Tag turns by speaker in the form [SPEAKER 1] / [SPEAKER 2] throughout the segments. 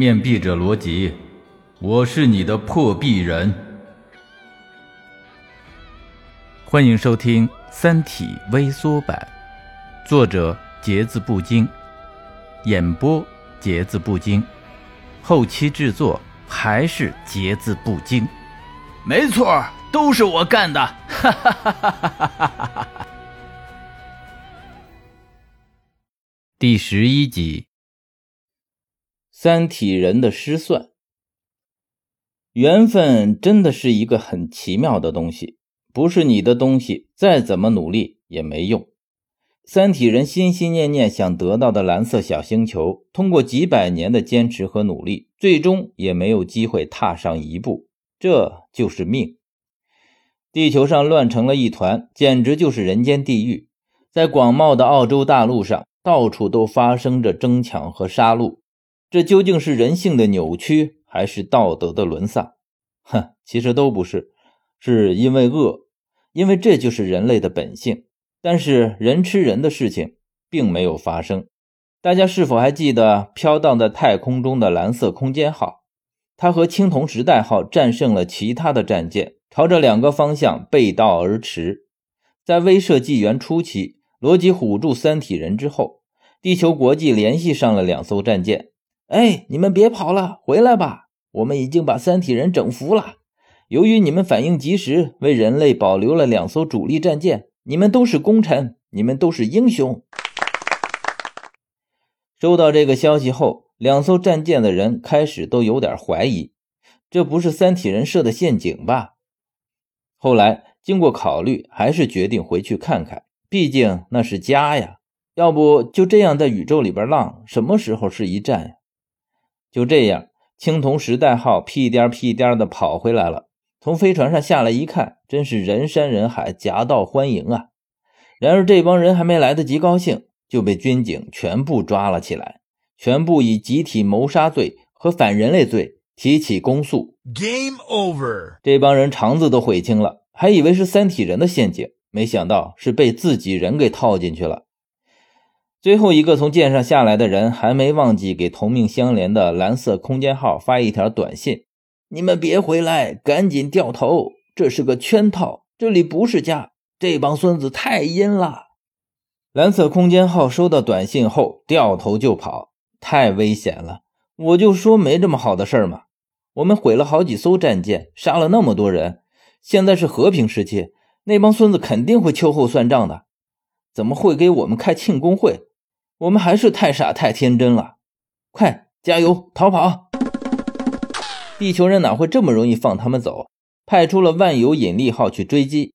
[SPEAKER 1] 面壁者罗辑，我是你的破壁人。欢迎收听《三体》微缩版，作者节字不惊，演播节字不惊，后期制作还是节字不惊。
[SPEAKER 2] 没错，都是我干的！哈哈哈哈哈哈！
[SPEAKER 1] 第十一集。三体人的失算，缘分真的是一个很奇妙的东西，不是你的东西，再怎么努力也没用。三体人心心念念想得到的蓝色小星球，通过几百年的坚持和努力，最终也没有机会踏上一步，这就是命。地球上乱成了一团，简直就是人间地狱。在广袤的澳洲大陆上，到处都发生着争抢和杀戮。这究竟是人性的扭曲，还是道德的沦丧？哼，其实都不是，是因为恶，因为这就是人类的本性。但是人吃人的事情并没有发生。大家是否还记得飘荡在太空中的蓝色空间号？它和青铜时代号战胜了其他的战舰，朝着两个方向背道而驰。在威慑纪元初期，罗辑唬住三体人之后，地球国际联系上了两艘战舰。哎，你们别跑了，回来吧！我们已经把三体人整服了。由于你们反应及时，为人类保留了两艘主力战舰。你们都是功臣，你们都是英雄。收到这个消息后，两艘战舰的人开始都有点怀疑，这不是三体人设的陷阱吧？后来经过考虑，还是决定回去看看，毕竟那是家呀。要不就这样在宇宙里边浪，什么时候是一战呀？就这样，青铜时代号屁颠屁颠的跑回来了。从飞船上下来一看，真是人山人海，夹道欢迎啊！然而这帮人还没来得及高兴，就被军警全部抓了起来，全部以集体谋杀罪和反人类罪提起公诉。
[SPEAKER 2] Game over！
[SPEAKER 1] 这帮人肠子都悔青了，还以为是三体人的陷阱，没想到是被自己人给套进去了。最后一个从舰上下来的人还没忘记给同命相连的蓝色空间号发一条短信：“你们别回来，赶紧掉头，这是个圈套，这里不是家，这帮孙子太阴了。”蓝色空间号收到短信后掉头就跑，太危险了！我就说没这么好的事儿嘛！我们毁了好几艘战舰，杀了那么多人，现在是和平时期，那帮孙子肯定会秋后算账的，怎么会给我们开庆功会？我们还是太傻太天真了，快加油逃跑！地球人哪会这么容易放他们走？派出了万有引力号去追击。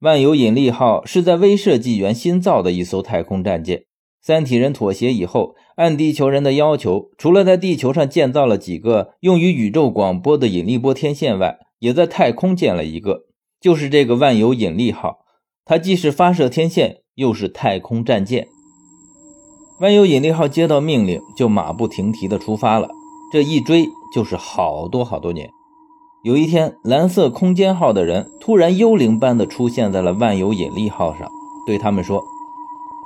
[SPEAKER 1] 万有引力号是在威慑纪元新造的一艘太空战舰。三体人妥协以后，按地球人的要求，除了在地球上建造了几个用于宇宙广播的引力波天线外，也在太空建了一个，就是这个万有引力号。它既是发射天线，又是太空战舰。万有引力号接到命令，就马不停蹄地出发了。这一追就是好多好多年。有一天，蓝色空间号的人突然幽灵般地出现在了万有引力号上，对他们说：“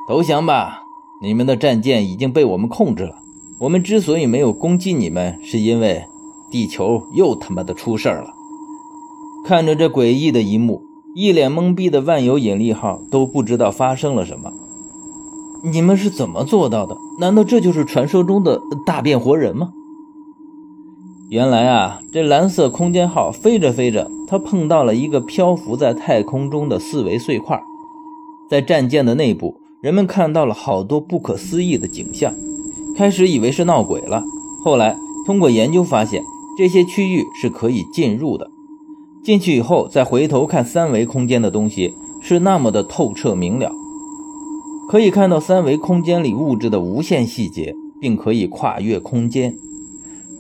[SPEAKER 1] 投降吧！你们的战舰已经被我们控制了。我们之所以没有攻击你们，是因为地球又他妈的出事儿了。”看着这诡异的一幕，一脸懵逼的万有引力号都不知道发生了什么。你们是怎么做到的？难道这就是传说中的大变活人吗？原来啊，这蓝色空间号飞着飞着，它碰到了一个漂浮在太空中的四维碎块。在战舰的内部，人们看到了好多不可思议的景象。开始以为是闹鬼了，后来通过研究发现，这些区域是可以进入的。进去以后，再回头看三维空间的东西，是那么的透彻明了。可以看到三维空间里物质的无限细节，并可以跨越空间。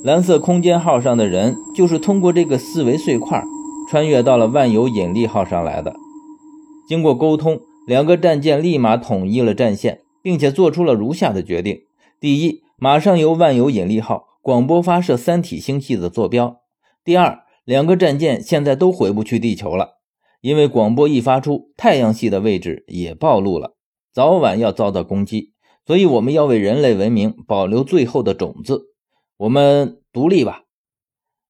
[SPEAKER 1] 蓝色空间号上的人就是通过这个四维碎块穿越到了万有引力号上来的。经过沟通，两个战舰立马统一了战线，并且做出了如下的决定：第一，马上由万有引力号广播发射三体星系的坐标；第二，两个战舰现在都回不去地球了，因为广播一发出，太阳系的位置也暴露了。早晚要遭到攻击，所以我们要为人类文明保留最后的种子。我们独立吧。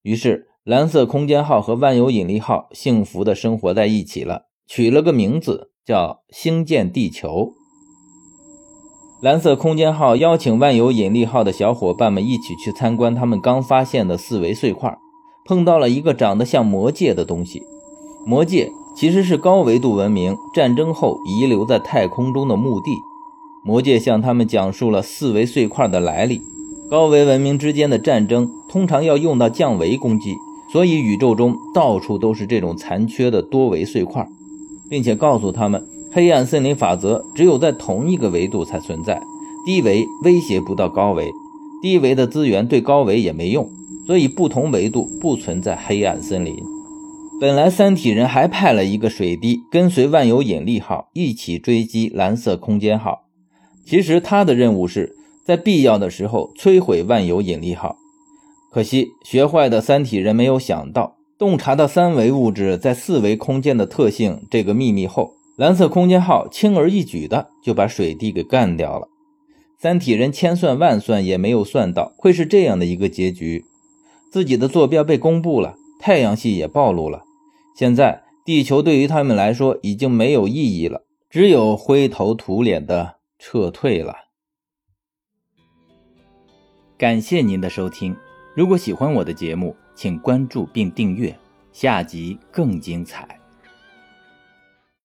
[SPEAKER 1] 于是，蓝色空间号和万有引力号幸福的生活在一起了，取了个名字叫星舰地球。蓝色空间号邀请万有引力号的小伙伴们一起去参观他们刚发现的四维碎块，碰到了一个长得像魔戒的东西。魔戒其实是高维度文明战争后遗留在太空中的墓地。魔界向他们讲述了四维碎块的来历。高维文明之间的战争通常要用到降维攻击，所以宇宙中到处都是这种残缺的多维碎块，并且告诉他们。黑暗森林法则只有在同一个维度才存在，低维威胁不到高维，低维的资源对高维也没用，所以不同维度不存在黑暗森林。本来三体人还派了一个水滴跟随万有引力号一起追击蓝色空间号，其实他的任务是在必要的时候摧毁万有引力号。可惜学坏的三体人没有想到，洞察到三维物质在四维空间的特性这个秘密后。蓝色空间号轻而易举的就把水滴给干掉了，三体人千算万算也没有算到会是这样的一个结局。自己的坐标被公布了，太阳系也暴露了，现在地球对于他们来说已经没有意义了，只有灰头土脸的撤退了。感谢您的收听，如果喜欢我的节目，请关注并订阅，下集更精彩。